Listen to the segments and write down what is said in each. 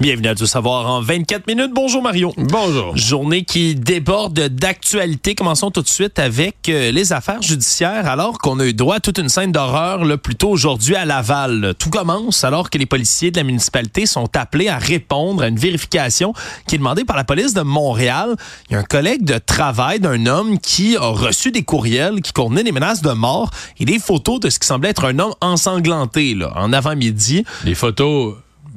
Bienvenue à Tout savoir en 24 minutes. Bonjour Mario. Bonjour. Journée qui déborde d'actualité. Commençons tout de suite avec euh, les affaires judiciaires alors qu'on a eu droit à toute une scène d'horreur là, plutôt aujourd'hui à Laval. Tout commence alors que les policiers de la municipalité sont appelés à répondre à une vérification qui est demandée par la police de Montréal. Il y a un collègue de travail d'un homme qui a reçu des courriels qui contenaient des menaces de mort et des photos de ce qui semblait être un homme ensanglanté là, en avant-midi. Les photos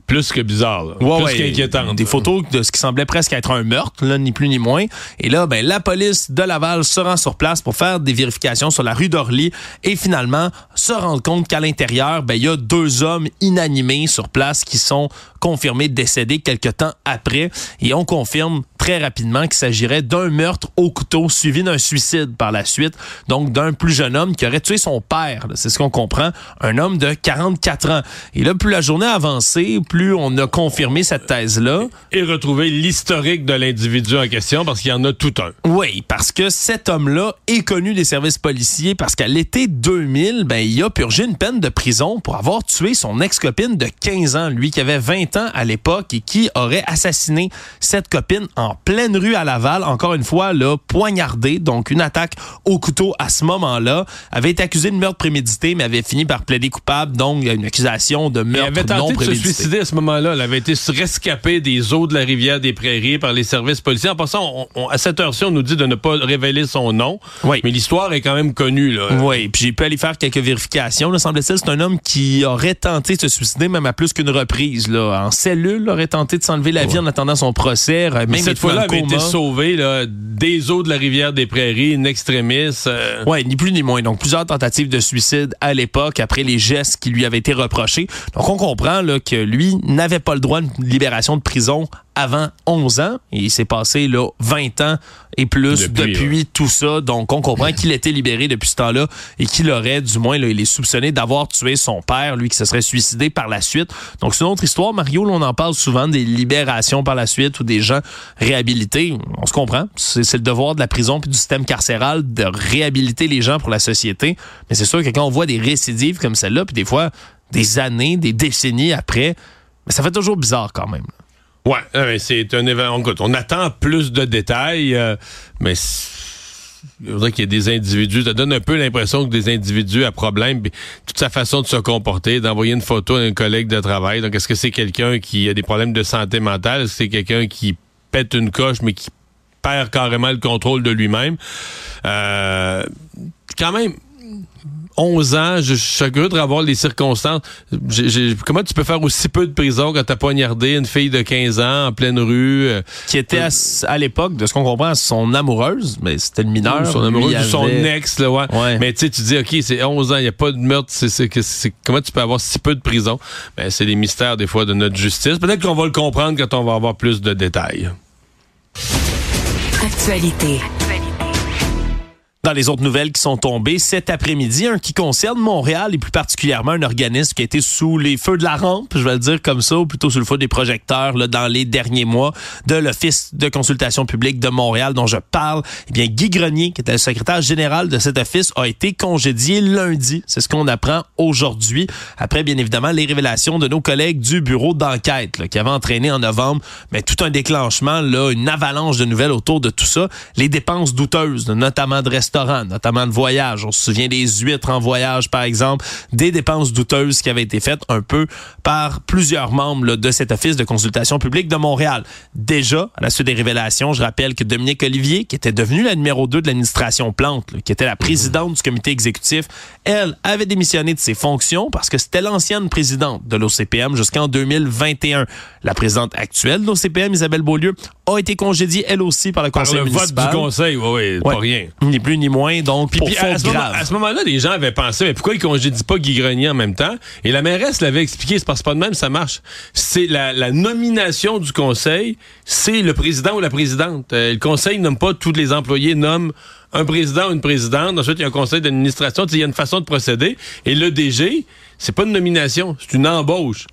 plus que bizarre, là. Ouais, plus ouais, qu'inquiétante. Des photos de ce qui semblait presque être un meurtre, là, ni plus ni moins. Et là, ben, la police de Laval se rend sur place pour faire des vérifications sur la rue d'Orly et finalement se rendre compte qu'à l'intérieur, ben, il y a deux hommes inanimés sur place qui sont confirmés décédés quelques temps après. Et on confirme très rapidement qu'il s'agirait d'un meurtre au couteau suivi d'un suicide par la suite. Donc, d'un plus jeune homme qui aurait tué son père. C'est ce qu'on comprend. Un homme de 44 ans. Et là, plus la journée a avancé, plus on a confirmé cette thèse-là. Et retrouver l'historique de l'individu en question, parce qu'il y en a tout un. Oui, parce que cet homme-là est connu des services policiers parce qu'à l'été 2000, ben, il a purgé une peine de prison pour avoir tué son ex-copine de 15 ans, lui qui avait 20 ans à l'époque et qui aurait assassiné cette copine en pleine rue à Laval, encore une fois, là, poignardé, donc une attaque au couteau à ce moment-là, avait été accusé de meurtre prémédité, mais avait fini par plaider coupable, donc il y a une accusation de Il meurtre avait non tenté de se prémédité. suicider à ce moment-là. Il avait été rescapé des eaux de la rivière des Prairies par les services policiers. En passant, on- on- à cette heure-ci, on nous dit de ne pas révéler son nom. Oui. Mais l'histoire est quand même connue, là. Oui, puis j'ai pu aller faire quelques vérifications. Là, semble-t-il, c'est un homme qui aurait tenté de se suicider même à plus qu'une reprise. Là. En cellule, aurait tenté de s'enlever la vie en attendant son procès. Même Mais cette fois-là, avait été sauvé là, des eaux de la rivière des Prairies, une extrémiste. euh, Ouais, ni plus ni moins. Donc, plusieurs tentatives de suicide à l'époque après les gestes qui lui avaient été reprochés. Donc, on comprend là, que lui n'avait pas le droit de libération de prison avant 11 ans. Et il s'est passé là, 20 ans et plus Depuis, depuis, tout ça. Donc, on comprend qu'il était libéré depuis ce temps-là et qu'il aurait, du moins, là, il est soupçonné d'avoir tué son père, lui qui se serait suicidé par la suite. Donc, c'est une autre histoire. Mario, là, on en parle souvent des libérations par la suite ou des gens réhabilités. On se comprend. C'est c'est le devoir de la prison puis du système carcéral de réhabiliter les gens pour la société. Mais c'est sûr que quand on voit des récidives comme celle-là, puis des fois, des années, des décennies après, mais ça fait toujours bizarre quand même. Ouais, euh, mais c'est un événement. On attend plus de détails, euh, mais je voudrais qu'il y ait des individus. Ça donne un peu l'impression que des individus à problème, toute sa façon de se comporter, d'envoyer une photo à un collègue de travail. Donc, est-ce que c'est quelqu'un qui a des problèmes de santé mentale? Est-ce que c'est quelqu'un qui pète une coche, mais qui perd carrément le contrôle de lui-même? Euh, quand même. 11 ans, je, je suis curieux de revoir les circonstances. J'ai- comment tu peux faire aussi peu de prison quand t'as poignardé une fille de 15 ans en pleine rue? euh, Qui était à, à l'époque, de ce qu'on comprend, son amoureuse, mais c'était le mineur. son il ou son avait- ex, là, ouais. Ouais. Mais tu sais, tu dis, OK, c'est 11 ans, il n'y a pas de meurtre, c'est- comment tu peux avoir si peu de prison? Ben, c'est les mystères, des fois, de notre justice. Peut-être qu'on va le comprendre quand on va avoir plus de détails. Actualité. Dans les autres nouvelles qui sont tombées cet après-midi, un qui concerne Montréal et plus particulièrement un organisme qui a été sous les feux de la rampe, je vais le dire comme ça, ou plutôt sous le feu des projecteurs là, dans les derniers mois de l'Office de consultation publique de Montréal dont je parle. Eh bien, Guy Grenier, qui était le secrétaire général de cet office, a été congédié lundi. C'est ce qu'on apprend aujourd'hui, après bien évidemment les révélations de nos collègues du bureau d'enquête qui avaient entraîné en novembre mais tout un déclenchement, là, une avalanche de nouvelles autour de tout ça. Les dépenses douteuses, notamment de restaurants, notamment de voyages. On se souvient des huîtres en voyage, par exemple, des dépenses douteuses qui avaient été faites un peu par plusieurs membres là, de cet office de consultation publique de Montréal. Déjà, à la suite des révélations, je rappelle que Dominique Olivier, qui était devenue la numéro 2 de l'administration Plante, là, qui était la présidente du comité exécutif, elle avait démissionné de ses fonctions parce que c'était l'ancienne présidente de l'OCPM jusqu'en 2021. La présidente actuelle de l'OCPM, Isabelle Beaulieu, a été congédiée elle aussi par le Par conseil le vote du conseil, oui, oui, Ouais. pas rien. Ni plus ni moins, donc Puis, pour puis, à, ce moment, grave. à ce moment-là, les gens avaient pensé, mais pourquoi ils congédient pas Guy Grenier en même temps? Et la mairesse l'avait expliqué, c'est parce que pas de même, ça marche. C'est la, la nomination du conseil, c'est le président ou la présidente. Euh, le conseil nomme pas tous les employés, nomme un président ou une présidente. Ensuite, il y a un conseil d'administration. Il y a une façon de procéder. Et le DG, c'est pas une nomination, c'est une embauche.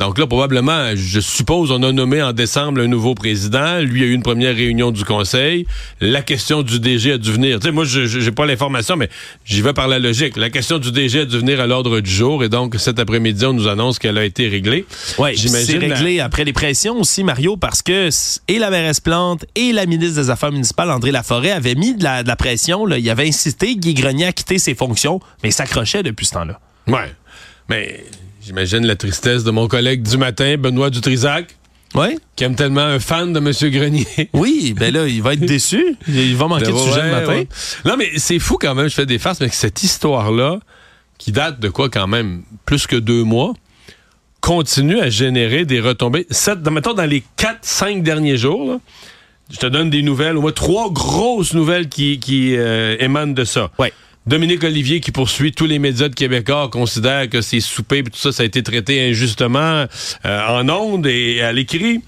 Donc là, probablement, je suppose, on a nommé en décembre un nouveau président. Lui a eu une première réunion du Conseil. La question du DG a dû venir. Tu sais, moi, je j'ai pas l'information, mais j'y vais par la logique. La question du DG a dû venir à l'ordre du jour. Et donc, cet après-midi, on nous annonce qu'elle a été réglée. Oui, c'est réglé après les pressions aussi, Mario, parce que et la mairesse Plante et la ministre des Affaires municipales, André Laforêt, avaient mis de la, pression. Là. Il avait incité Guy Grenier à quitter ses fonctions, mais il s'accrochait depuis ce temps-là. Ouais, mais J'imagine la tristesse de mon collègue du matin, Benoît Dutrisac. Oui. Qui aime tellement un fan de M. Grenier. Oui, ben là, il va être déçu. Il va manquer de sujet le matin. Non, mais c'est fou quand même, je fais des farces, mais cette histoire-là, qui date de quoi quand même plus que deux mois, continue à générer des retombées. Sept, mettons, dans les quatre, cinq derniers jours, je te donne des nouvelles, au moins trois grosses nouvelles qui, qui euh, émanent de ça. Ouais. Dominique Olivier qui poursuit tous les médias de Québécois considère que ces soupers et tout ça, ça a été traité injustement euh, en ondes et à l'écrit.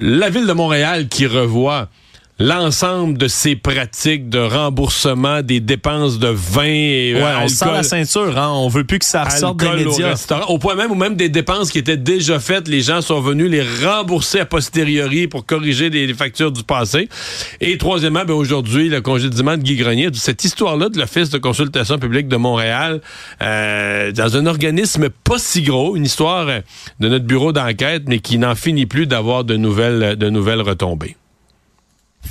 La ville de Montréal qui revoit l'ensemble de ces pratiques de remboursement des dépenses de vin et ouais, on sent la ceinture, hein? on veut plus que ça ressorte des médias. Au, point même où même des dépenses qui étaient déjà faites, les gens sont venus les rembourser a posteriori pour corriger les, factures du passé. Et troisièmement, ben aujourd'hui, le congédiement de Guy Grenier, cette histoire-là de l'Office de consultation publique de Montréal, euh, dans un organisme pas si gros, une histoire de notre bureau d'enquête, mais qui n'en finit plus d'avoir de nouvelles, de nouvelles retombées.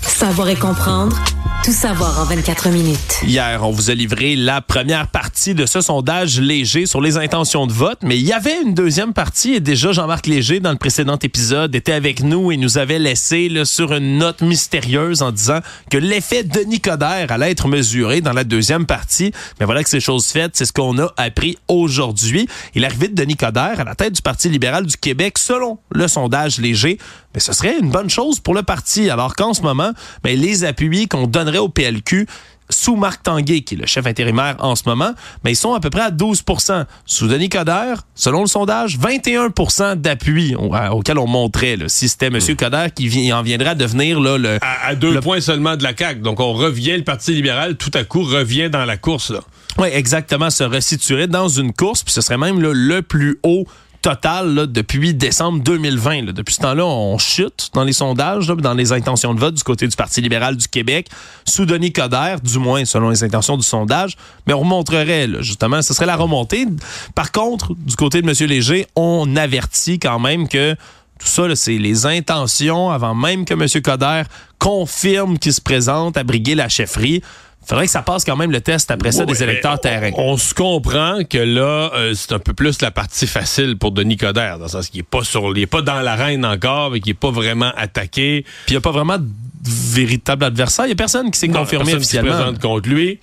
Savoir et comprendre. Tout savoir en 24 minutes. Hier, on vous a livré la première partie de ce sondage léger sur les intentions de vote, mais il y avait une deuxième partie et déjà Jean-Marc Léger, dans le précédent épisode, était avec nous et nous avait laissé là, sur une note mystérieuse en disant que l'effet Denis Coderre allait être mesuré dans la deuxième partie. Mais voilà que c'est chose faite, c'est ce qu'on a appris aujourd'hui. Il est arrivé de Denis à la tête du Parti libéral du Québec selon le sondage léger. Mais ce serait une bonne chose pour le parti, alors qu'en ce moment, ben, les appuis qu'on donnerait au PLQ sous Marc Tanguay, qui est le chef intérimaire en ce moment, mais ils sont à peu près à 12% Sous Denis Coderre, selon le sondage, 21% d'appui auquel on montrait si c'était M. Hmm. Coderre qui en viendrait à devenir là, le... À, deux points seulement de la CAQ. Donc on revient, le Parti libéral, tout à coup, revient dans la course. Oui, exactement, se resituerait dans une course, puis ce serait même le plus haut total depuis décembre 2020. Depuis ce temps-là, on chute dans les sondages, dans les intentions de vote du côté du Parti libéral du Québec, sous Denis Coderre, du moins selon les intentions du sondage. Mais on remonterait, justement, ce serait la remontée. Par contre, du côté de M. Léger, on avertit quand même que tout ça, c'est les intentions avant même que M. Coderre confirme qu'il se présente à briguer la chefferie faudrait que ça passe quand même le test après ça des électeurs terrain. On, se comprend que là, euh, c'est un peu plus la partie facile pour Denis Coderre, dans le sens qu'il est pas sur, il est pas dans l'arène encore, mais qu'il est pas vraiment attaqué. Puis il n'y a pas vraiment de véritable adversaire. Il y a personne qui s'est confirmé officiellement. Qui se présente contre lui.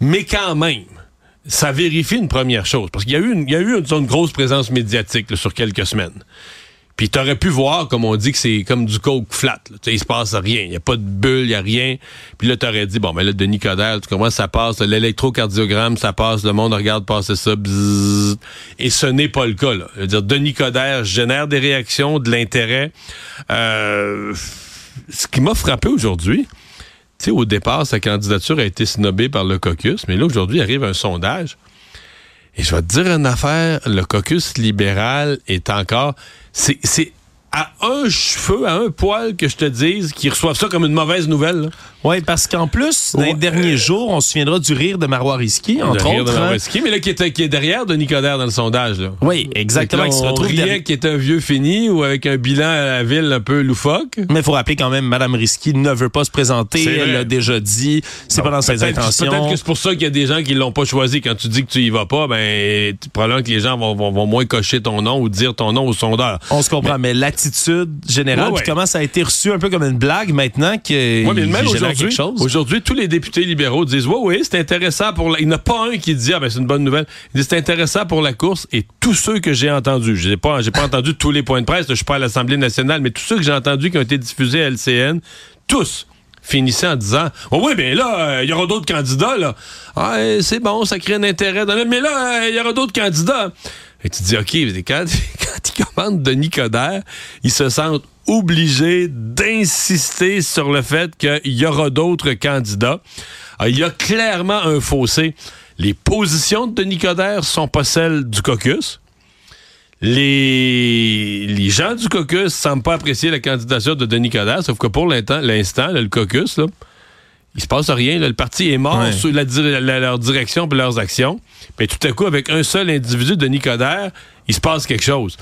Mais quand même, ça vérifie une première chose. Parce qu'il y a eu une, il y a eu une, grosse présence médiatique sur quelques semaines. Puis t'aurais pu voir, comme on dit, que c'est comme du coke flat. Là. Il se passe rien. Il n'y a pas de bulle, il n'y a rien. Puis là, t'aurais dit, bon, mais là, Denis Coderre, tu comprends, ça passe. L'électrocardiogramme, ça passe. Le monde regarde passer ça. et ce n'est pas le cas. Là. Je veux dire, Denis Coderre génère des réactions, de l'intérêt. Euh, ce qui m'a frappé aujourd'hui, tu sais, au départ, sa candidature a été snobée par le caucus. Mais là, aujourd'hui, arrive un sondage. Et je vais te dire une affaire, le caucus libéral est encore c'est à un cheveu, à un poil que je te dise qu'ils reçoivent ça comme une mauvaise nouvelle. Oui, parce qu'en plus, dans les derniers jours, on se souviendra du rire de Marois Risky, entre rire autres. De hein. mais là, qui est, qui est derrière de Nicodère dans le sondage. Là. Oui, exactement. Qui se retrouve riait qui est un vieux fini ou avec un bilan à la ville un peu loufoque. Mais il faut rappeler quand même, Mme Risky ne veut pas se présenter. Elle l'a déjà dit. C'est pas dans ses intentions. Peut-être que c'est pour ça qu'il y a des gens qui l'ont pas choisi. Quand tu dis que tu y vas pas, ben, probablement que les gens vont, vont, moins cocher ton nom ou dire ton nom au sondeur. On se comprend, mais, l'attitude générale, puis comment ça a été reçu un peu comme une blague maintenant que. Oui, mais même Aujourd'hui, tous les députés libéraux disent Oui, oui, c'est intéressant pour la... Il n'y en a pas un qui dit Ah, ben, c'est une bonne nouvelle. Il dit C'est intéressant pour la course. Et tous ceux que j'ai entendus, je n'ai pas, pas entendu tous les points de presse, je suis pas à l'Assemblée nationale, mais tous ceux que j'ai entendus qui ont été diffusés à LCN, tous finissaient en disant oh oui mais là euh, il y aura d'autres candidats là ah, c'est bon ça crée un intérêt mais là euh, il y aura d'autres candidats et tu dis, OK, quand, quand ils commandent Denis Coderre, ils se sentent obligés d'insister sur le fait qu'il y aura d'autres candidats. Ah, il y a clairement un fossé. Les positions de Denis Coderre sont pas celles du caucus. les, les gens du caucus semblent pas apprécier la candidature de Denis Coderre, sauf que pour l'instant, le caucus, là, il se passe rien. le parti est mort sur la, leur direction et leurs actions. Mais tout à coup, avec un seul individu, Denis Coderre, il se passe quelque chose.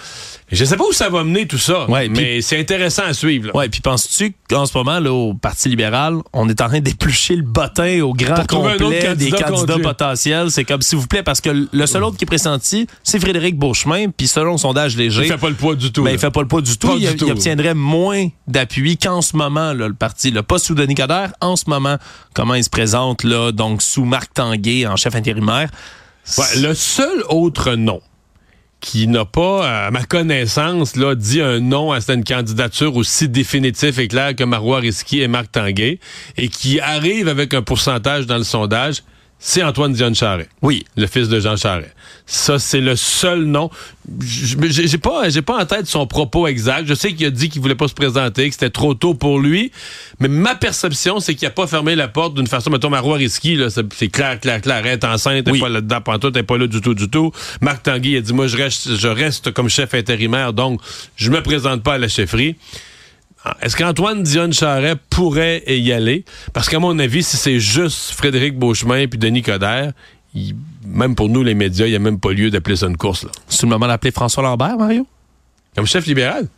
Je sais pas où ça va mener tout ça, mais c'est intéressant à suivre. Oui, puis penses-tu qu'en ce moment, là, au Parti libéral, on est en train d'éplucher le bottin au grand complet des candidats potentiels? C'est comme, s'il vous plaît, parce que le seul autre qui est pressenti, c'est Frédéric Beauchemin, puis selon le sondage léger... Il fait pas le poids du tout. Ben, il fait pas le poids du tout. il, obtiendrait moins d'appui qu'en ce moment, là, le parti. Pas sous Denis Coderre, en ce moment, comment il se présente, là, donc sous Marc Tanguay en chef intérimaire? Le seul autre nom qui n'a pas, à ma connaissance, dit un nom à cette candidature aussi définitif et clair que Marois Risky et Marc Tanguay, et qui arrive avec un pourcentage dans le sondage, c'est Antoine Dion Charret. Oui. Le fils de Jean Charret. Ça, c'est le seul nom. J'ai pas, j'ai pas en tête son propos exact. Je sais qu'il a dit qu'il voulait pas se présenter, que c'était trop tôt pour lui. Mais ma perception, c'est qu'il a pas fermé la porte d'une façon, mettons, Marois Risky, là, c'est clair, clair, clair. Elle est enceinte, elle est pas là-dedans, pantoute, est pas là du tout, du tout. Marc Tanguy a dit, moi, je reste, je reste comme chef intérimaire, donc je me présente pas à la chefferie. Ah, est-ce qu'Antoine Dion Charret pourrait y aller? Parce qu'à mon avis, si c'est juste Frédéric Beauchemin puis Denis Coderre, même pour nous, les médias, il n'y a même pas lieu d'appeler ça une course. C'est le moment d'appeler François Lambert, Mario? Comme chef libéral?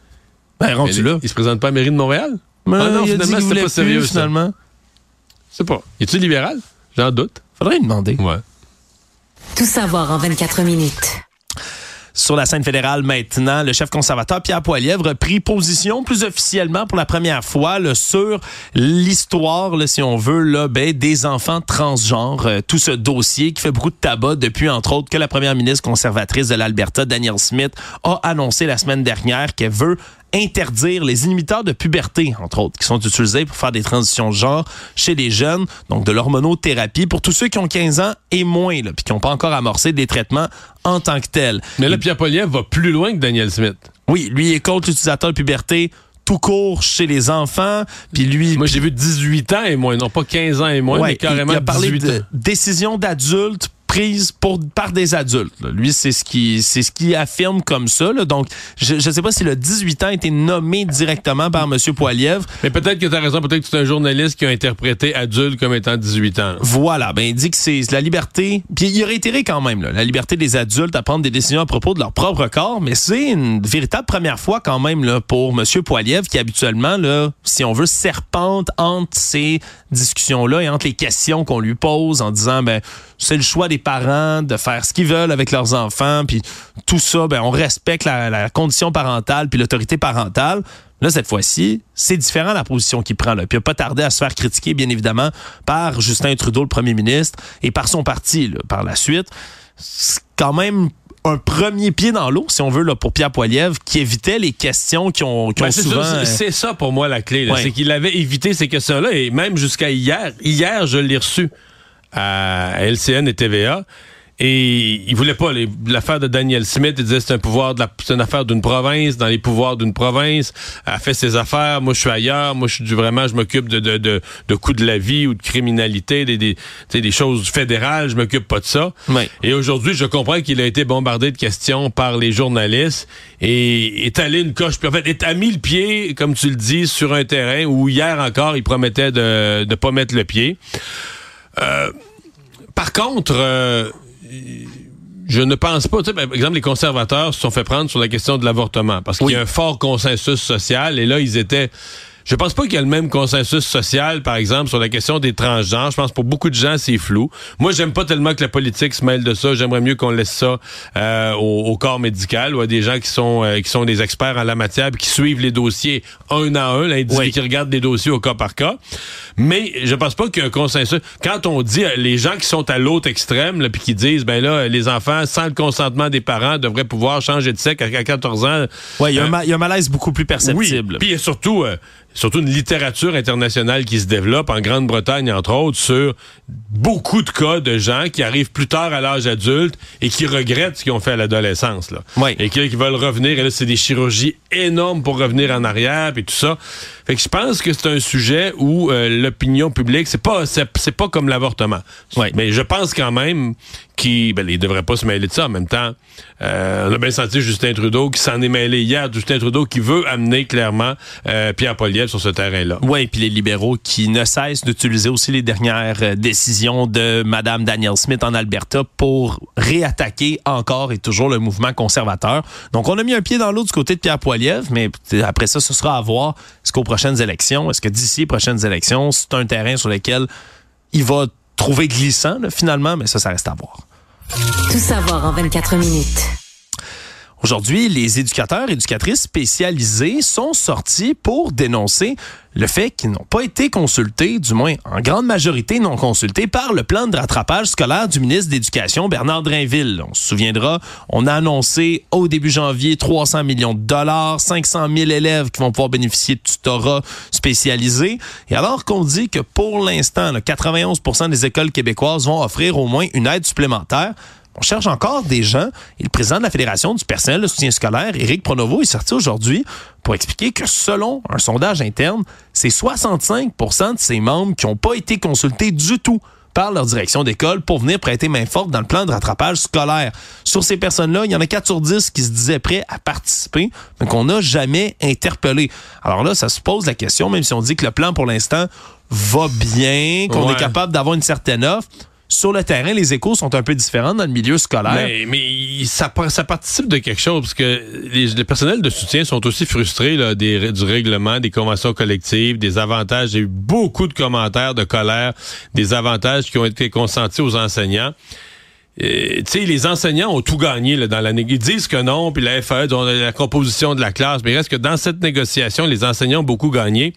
Ben, rendu là. Il se présente pas à la mairie de Montréal? Mais ah non, finalement, c'était pas sérieux, finalement. C'est pas. Es-tu libéral? J'en doute. Faudrait lui demander. Ouais. Tout savoir en 24 minutes. Sur la scène fédérale maintenant, le chef conservateur Pierre Poilievre a pris position plus officiellement pour la première fois là, sur l'histoire, si on veut, là, ben, des enfants transgenres. Euh, tout ce dossier qui fait beaucoup de tabac depuis, entre autres, que la première ministre conservatrice de l'Alberta, Danielle Smith, a annoncé la semaine dernière qu'elle veut interdire les inhibiteurs de puberté, entre autres, qui sont utilisés pour faire des transitions de genre chez les jeunes, donc de l'hormonothérapie pour tous ceux qui ont 15 ans et moins, là, puis qui n'ont pas encore amorcé des traitements en tant que tels. Mais là, Pierre Poliev va plus loin que Daniel Smith. Oui, lui est contre l'utilisateur de puberté tout court chez les enfants. Puis lui, moi j'ai vu 18 ans et moins, non pas 15 ans et moins, mais carrément il a parlé de décision d'adulte pour, par des adultes. Lui, c'est ce qui c'est ce qui affirme comme ça. Donc, je ne sais pas si le 18 ans a été nommé directement par M. Poilievre. Mais peut-être que tu as raison. Peut-être que c'est un journaliste qui a interprété adulte comme étant 18 ans. Voilà. Ben, il dit que c'est la liberté. Puis il a réitéré quand même la liberté des adultes à prendre des décisions à propos de leur propre corps. Mais c'est une véritable première fois quand même là, pour M. Poilievre qui habituellement, là, si on veut, serpente entre ces discussions-là et entre les questions qu'on lui pose en disant ben c'est le choix des parents de faire ce qu'ils veulent avec leurs enfants, puis tout ça, ben on respecte la, condition parentale puis l'autorité parentale. Là, cette fois-ci, c'est différent la position qu'il prend. Là. Puis il n'a pas tardé à se faire critiquer, bien évidemment, par Justin Trudeau, le premier ministre, et par son parti par la suite. C'est quand même un premier pied dans l'eau, si on veut, là, pour Pierre Poilievre, qui évitait les questions qui ont, qui ben, souvent... Euh, c'est ça pour moi la clé. C'est qu'il avait évité ces questions-là. Et même jusqu'à hier, hier, je l'ai reçu à LCN et TVA. Et il voulait pas l'affaire de Daniel Smith. Il disait c'est un pouvoir c'est une affaire d'une province, dans les pouvoirs d'une province. Elle fait ses affaires. Moi, je suis ailleurs. Moi, je suis vraiment, je m'occupe de, de, de, de coûts de la vie ou de criminalité, des, des, des choses fédérales. Je m'occupe pas de ça. Et aujourd'hui, je comprends qu'il a été bombardé de questions par les journalistes et est allé une coche. Puis en fait, est a mis le pied, comme tu le dis, sur un terrain où hier encore, il promettait de ne pas mettre le pied. Euh, par contre, euh, je ne pense pas, tu sais, par exemple, les conservateurs se sont fait prendre sur la question de l'avortement parce qu'il y a un fort consensus social et là, ils étaient je pense pas qu'il y a le même consensus social, par exemple, sur la question des transgenres. Je pense que pour beaucoup de gens, c'est flou. Moi, j'aime pas tellement que la politique se mêle de ça. J'aimerais mieux qu'on laisse ça euh, au, corps médical ou à des gens qui sont euh, qui sont des experts en la matière, qui suivent les dossiers un à un, là, qui regardent les dossiers au cas par cas. Mais je pense pas qu'il y a un consensus. Quand on dit euh, les gens qui sont à l'autre extrême, puis qui disent, ben là, les enfants, sans le consentement des parents, devraient pouvoir changer de sexe à 14 ans. Oui, il y, a un malaise beaucoup plus perceptible. Oui, puis surtout surtout une littérature internationale qui se développe en Grande-Bretagne, entre autres, sur beaucoup de cas de gens qui arrivent plus tard à l'âge adulte et qui regrettent ce qu'ils ont fait à l'adolescence. Là. Et qui, veulent revenir. Et là, c'est des chirurgies énormes pour revenir en arrière et tout ça. Fait que je pense que c'est un sujet où euh, l'opinion publique, c'est pas c'est, pas comme l'avortement. Mais je pense quand même qui, ben, il devrait pas se mêler de ça. En même temps, euh, on a bien senti Justin Trudeau qui s'en est mêlé hier. Justin Trudeau qui veut amener clairement euh, Pierre Poliev sur ce terrain-là. Oui, puis les libéraux qui ne cessent d'utiliser aussi les dernières décisions de Madame Danielle Smith en Alberta pour réattaquer encore et toujours le mouvement conservateur. Donc, on a mis un pied dans l'eau du côté de Pierre Poilievre, mais après ça, ce sera à voir. Est-ce qu'aux prochaines élections, est-ce que d'ici prochaines élections, c'est un terrain sur lequel il va trouver glissant, finalement, mais ça, ça reste à voir. Tout savoir en 24 minutes. Aujourd'hui, les éducateurs et éducatrices spécialisés sont sortis pour dénoncer le fait qu'ils n'ont pas été consultés, du moins en grande majorité non consultés, par le plan de rattrapage scolaire du ministre de l'Éducation, Bernard Drinville. On se souviendra, on a annoncé au début janvier 300 millions de dollars, 500 000 élèves qui vont pouvoir bénéficier de tutorat spécialisé. Et alors qu'on dit que pour l'instant, 91% des écoles québécoises vont offrir au moins une aide supplémentaire, on cherche encore des gens. Et le président de la Fédération du personnel de soutien scolaire, Éric Pronovo, est sorti aujourd'hui pour expliquer que selon un sondage interne, c'est 65% de ses membres qui n'ont pas été consultés du tout par leur direction d'école pour venir prêter main forte dans le plan de rattrapage scolaire. Sur ces personnes-là, il y en a 4 sur 10 qui se disaient prêts à participer, mais qu'on n'a jamais interpellé. Alors là, ça se pose la question, même si on dit que le plan pour l'instant va bien, qu'on est capable d'avoir une certaine offre sur le terrain, les échos sont un peu différents dans le milieu scolaire. Mais, ça, participe de quelque chose, parce que les, personnels de soutien sont aussi frustrés du règlement, des conventions collectives, des avantages. J'ai eu beaucoup de commentaires de colère, des avantages qui ont été consentis aux enseignants. Tu sais, les enseignants ont tout gagné dans la Ils disent que non, puis la FAE, la composition de la classe, mais il reste que dans cette négociation, les enseignants ont beaucoup gagné.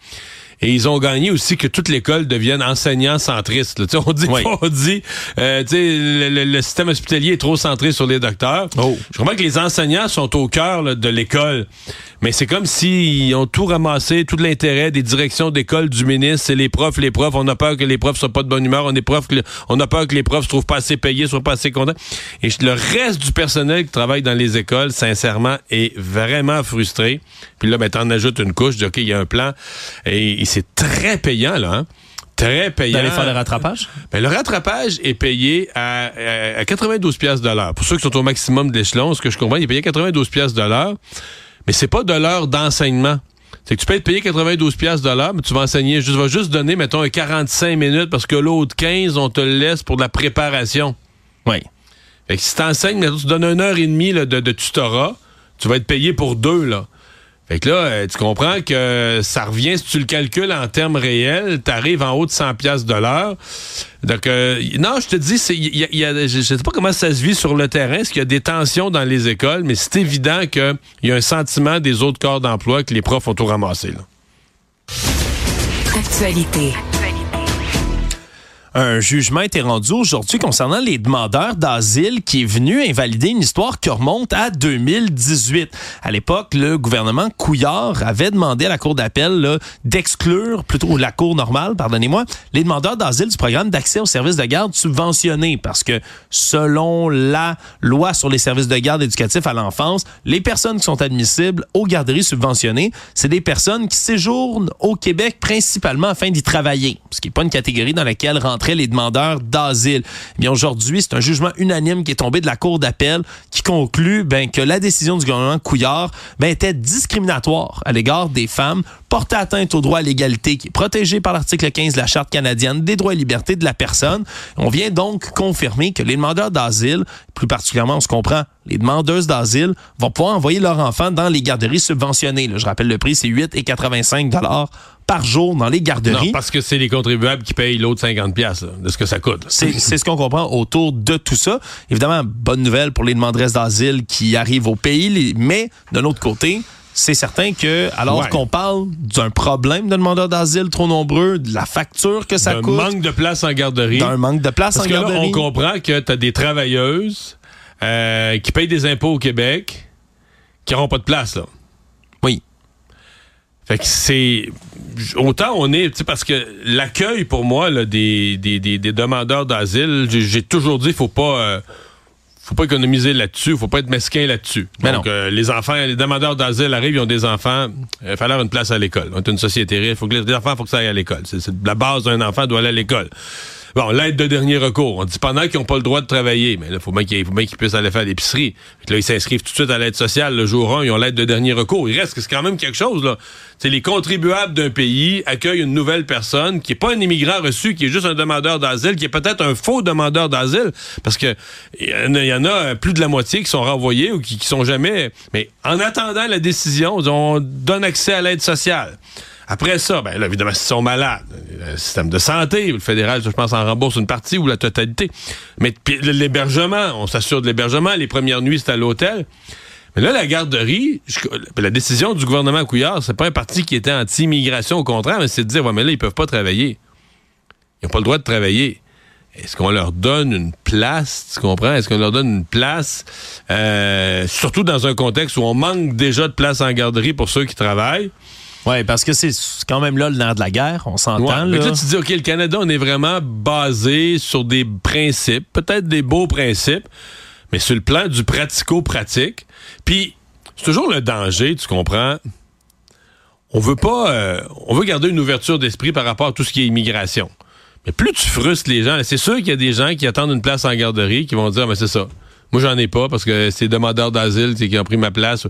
Et ils ont gagné aussi que toute l'école devienne enseignant centriste. On dit, on dit euh, le, le, système hospitalier est trop centré sur les docteurs. Oh. Je crois que les enseignants sont au cœur de l'école. Mais c'est comme s'ils ont tout ramassé, tout l'intérêt des directions d'école du ministre, c'est les profs, les profs. On a peur que les profs soient pas de bonne humeur. On, est profs, on a peur que les profs se trouvent pas assez payés, soient pas assez contents. Et le reste du personnel qui travaille dans les écoles, sincèrement, est vraiment frustré. Puis là, ben, t'en ajoutes une couche, dis, OK, il y a un plan. Et, c'est très payant, là, hein? très payant. D'aller faire le rattrapage? Ben, le rattrapage est payé à, à, 92 pièces de l'heure. Pour ceux qui sont au maximum de l'échelon, ce que je comprends, il est payé 92 pièces de l'heure mais c'est pas de l'heure d'enseignement. C'est que tu peux être payé 92 pièces de l'heure, mais tu vas enseigner, tu vas juste donner, mettons, 45 minutes parce que l'autre 15, on te le laisse pour de la préparation. Oui. Fait que si t'enseignes, tu donnes une heure et demie de, de tutorat, tu vas être payé pour deux, là. Fait que là, euh, tu comprends que ça revient, si tu le calcules en termes réels, tu arrives en haut de 100 pièces de l'heure. Donc, euh, non, je te dis, y a, je sais pas comment ça se vit sur le terrain, est-ce qu'il y a des tensions dans les écoles, mais c'est évident qu'il y a un sentiment des autres corps d'emploi que les profs ont tout ramassé. Là. Actualité. Un jugement a été rendu aujourd'hui concernant les demandeurs d'asile qui est venu invalider une histoire qui remonte à 2018. À l'époque, le gouvernement Couillard avait demandé à la Cour d'appel d'exclure, plutôt la Cour normale, pardonnez-moi, les demandeurs d'asile du programme d'accès aux services de garde subventionnés parce que selon la loi sur les services de garde éducatifs à l'enfance, les personnes qui sont admissibles aux garderies subventionnées, c'est des personnes qui séjournent au Québec principalement afin d'y travailler, ce qui n'est pas une catégorie dans laquelle rentre les demandeurs d'asile. Eh aujourd'hui, c'est un jugement unanime qui est tombé de la Cour d'appel qui conclut ben, que la décision du gouvernement Couillard ben, était discriminatoire à l'égard des femmes, portait atteinte au droit à l'égalité qui est protégé par l'article 15 de la Charte canadienne des droits et libertés de la personne. On vient donc confirmer que les demandeurs d'asile, plus particulièrement, on se comprend, les demandeuses d'asile vont pouvoir envoyer leurs enfants dans les garderies subventionnées. je rappelle le prix, c'est 8,85 dollars par jour dans les garderies. Non, parce que c'est les contribuables qui payent l'autre 50 pièces de ce que ça coûte. C'est ce qu'on comprend autour de tout ça. Évidemment, bonne nouvelle pour les demandeuses d'asile qui arrivent au pays, mais de l'autre côté, c'est certain que, alors qu'on parle d'un problème de demandeurs d'asile trop nombreux, de la facture que ça coûte. D'un manque de place en garderie. D'un manque de place en que garderie. Là, on comprend que tu as des travailleuses euh, qui payent des impôts au Québec qui n'auront pas de place, là. Oui. Fait que c'est autant on est, tu sais, parce que l'accueil pour moi là, des, des, des, demandeurs d'asile, j'ai toujours dit, faut pas, euh, faut pas économiser là-dessus, faut pas être mesquin là-dessus. Donc euh, les enfants, les demandeurs d'asile arrivent, ils ont des enfants, il faut leur une place à l'école. On est une société riche, faut que les enfants, faut que ça aille à l'école. C'est la base d'un enfant doit aller à l'école. Bon, l'aide de dernier recours. On dit pendant qu'ils n'ont pas le droit de travailler, mais là, faut bien qu'ils puissent aller faire l'épicerie. Là, ils s'inscrivent tout de suite à l'aide sociale. Le jour 1, ils ont l'aide de dernier recours. Il reste que c'est quand même quelque chose, là. C'est les contribuables d'un pays accueillent une nouvelle personne qui est pas un immigrant reçu, qui est juste un demandeur d'asile, qui est peut-être un faux demandeur d'asile, parce que il y, en a plus de la moitié qui sont renvoyés ou qui, qui sont jamais. Mais en attendant la décision, on donne accès à l'aide sociale. Après ça, ben là, évidemment, s'ils sont malades, le système de santé, le fédéral, je pense, en rembourse une partie ou la totalité. Mais l'hébergement, on s'assure de l'hébergement. Les premières nuits, c'est à l'hôtel. Mais là, la garderie, la décision du gouvernement Couillard, c'est pas un parti qui était anti-immigration, au contraire, mais c'est de dire, ouais, mais là, ils peuvent pas travailler. Ils n'ont pas le droit de travailler. Est-ce qu'on leur donne une place, tu comprends? Est-ce qu'on leur donne une place, euh, surtout dans un contexte où on manque déjà de place en garderie pour ceux qui travaillent? Oui, parce que c'est quand même là le nerf de la guerre, on s'entend. mais là, tu dis, OK, le Canada, on est vraiment basé sur des principes, peut-être des beaux principes, mais sur le plan du pratico-pratique. Puis, c'est toujours le danger, tu comprends? On veut pas. Euh, on veut garder une ouverture d'esprit par rapport à tout ce qui est immigration. Mais plus tu frustres les gens, c'est sûr qu'il y a des gens qui attendent une place en garderie qui vont dire, mais c'est ça. Moi, j'en ai pas parce que c'est demandeurs d'asile qui ont pris ma place.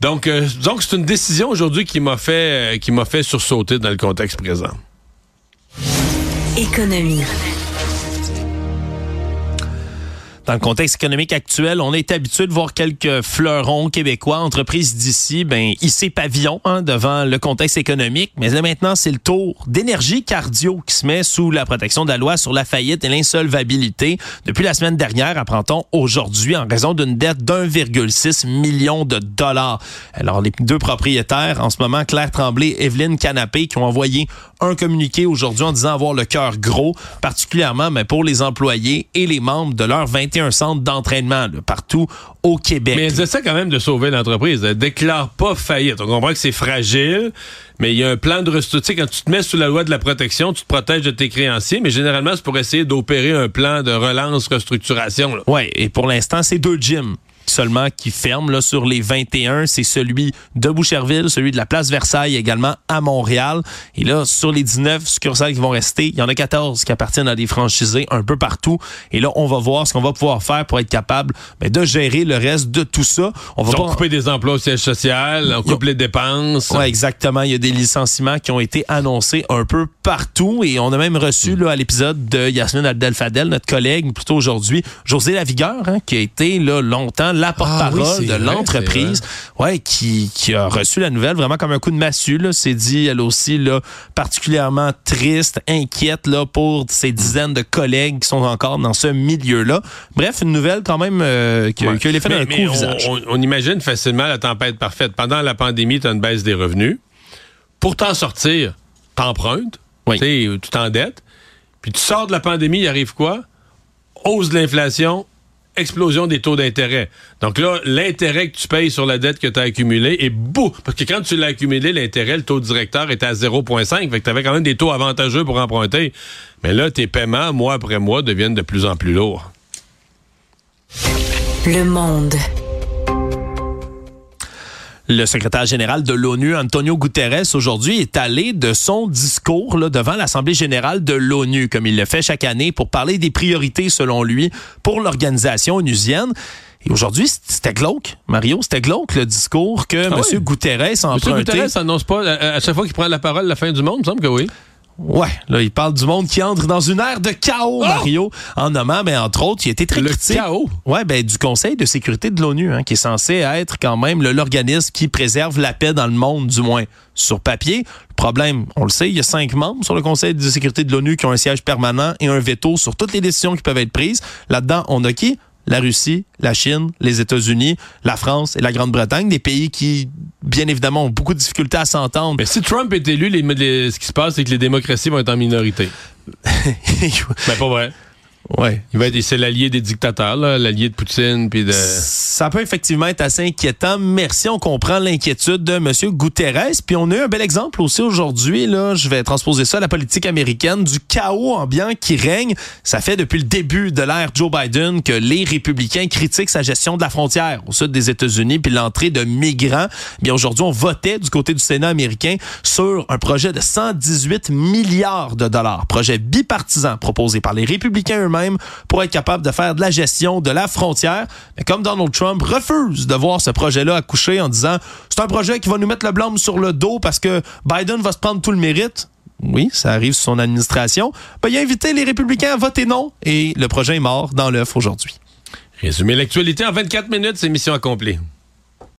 Donc, euh, donc c'est une décision aujourd'hui qui m'a fait, euh, qui m'a fait sursauter dans le contexte présent. Économie. Dans le contexte économique actuel, on est habitué de voir quelques fleurons québécois, entreprises d'ici, ben hisser pavillon hein, devant le contexte économique. Mais là maintenant, c'est le tour d'énergie cardio qui se met sous la protection de la loi sur la faillite et l'insolvabilité. Depuis la semaine dernière, apprend-on aujourd'hui, en raison d'une dette d'1,6 million de dollars. Alors les deux propriétaires, en ce moment, Claire Tremblay, et Evelyne Canapé, qui ont envoyé un communiqué aujourd'hui en disant avoir le cœur gros, particulièrement mais pour les employés et les membres de leur 21 centres d'entraînement partout au Québec. Mais elle essaie quand même de sauver l'entreprise. Elle déclare pas faillite. On comprend que c'est fragile, mais il y a un plan de restructuration. Quand tu te mets sous la loi de la protection, tu te protèges de tes créanciers, mais généralement, c'est pour essayer d'opérer un plan de relance, restructuration. Oui, et pour l'instant, c'est deux gyms seulement qui ferme là, sur les 21. C'est celui de Boucherville, celui de la place Versailles également à Montréal. Et là, sur les 19 succursales qui vont rester, il y en a 14 qui appartiennent à des franchisés un peu partout. Et là, on va voir ce qu'on va pouvoir faire pour être capable ben, de gérer le reste de tout ça. On va pas... couper des emplois au siège social, on coupe les dépenses. Oui, exactement. Il y a des licenciements qui ont été annoncés un peu partout. Et on a même reçu là, à l'épisode de Yasmine Abdel-Fadel, notre collègue, plutôt aujourd'hui, José Lavigueur, hein, qui a été là, longtemps la porte-parole ah de l'entreprise, ouais, qui, qui a reçu la nouvelle vraiment comme un coup de massue. C'est dit, elle aussi, là, particulièrement triste, inquiète là, pour ces dizaines de collègues qui sont encore dans ce milieu-là. Bref, une nouvelle quand même euh, qui, a l'effet d'un coup au visage. On, imagine facilement la tempête parfaite. Pendant la pandémie, tu as une baisse des revenus. Pour t'en sortir, t'empruntes, tu t'endettes, puis tu sors de la pandémie, il arrive quoi? Hausse de l'inflation, explosion des taux d'intérêt. Donc là, l'intérêt que tu payes sur la dette que tu as accumulée est beau. Parce que quand tu l'as accumulé, l'intérêt, le taux directeur était à 0,5. Fait que tu avais quand même des taux avantageux pour emprunter. Mais là, tes paiements, mois après mois, deviennent de plus en plus lourds. Le monde. Le secrétaire général de l'ONU, Antonio Guterres, aujourd'hui est allé de son discours là, devant l'Assemblée générale de l'ONU, comme il le fait chaque année, pour parler des priorités, selon lui, pour l'organisation onusienne. Et aujourd'hui, c'était glauque, Mario, c'était glauque le discours que ah M. Guterres a emprunté. M. Guterres annonce pas, à chaque fois qu'il prend la parole, la fin du monde, il me semble que oui. Ouais, là, il parle du monde qui entre dans une ère de chaos, oh! Mario, en nommant, mais entre autres, il été très le critique. chaos? Ouais, ben, du Conseil de sécurité de l'ONU, hein, qui est censé être quand même l'organisme qui préserve la paix dans le monde, du moins sur papier. Le problème, on le sait, il y a cinq membres sur le Conseil de sécurité de l'ONU qui ont un siège permanent et un veto sur toutes les décisions qui peuvent être prises. Là-dedans, on a qui? La Russie, la Chine, les États-Unis, la France et la Grande-Bretagne, des pays qui, bien évidemment, ont beaucoup de difficultés à s'entendre. Mais si Trump est élu, ce qui se passe, c'est que les démocraties vont être en minorité. ben, pas vrai. Ouais. Il va être, c'est l'allié des dictateurs, l'allié de Poutine, puis de. Ça peut effectivement être assez inquiétant. Merci, on comprend l'inquiétude de M. Guterres. Puis on a eu un bel exemple aussi aujourd'hui. Là, je vais transposer ça à la politique américaine du chaos ambiant qui règne. Ça fait depuis le début de l'ère Joe Biden que les républicains critiquent sa gestion de la frontière au sud des États-Unis puis l'entrée de migrants. Bien aujourd'hui, on votait du côté du Sénat américain sur un projet de 118 milliards de dollars, projet bipartisan proposé par les républicains eux-mêmes pour être capable de faire de la gestion de la frontière. Mais comme Donald Trump refuse de voir ce projet-là accoucher en disant c'est un projet qui va nous mettre le blâme sur le dos parce que Biden va se prendre tout le mérite. Oui, ça arrive sous son administration. Ben, il a invité les républicains à voter non et le projet est mort dans l'œuf aujourd'hui. Résumer l'actualité en 24 minutes, c'est mission accomplie.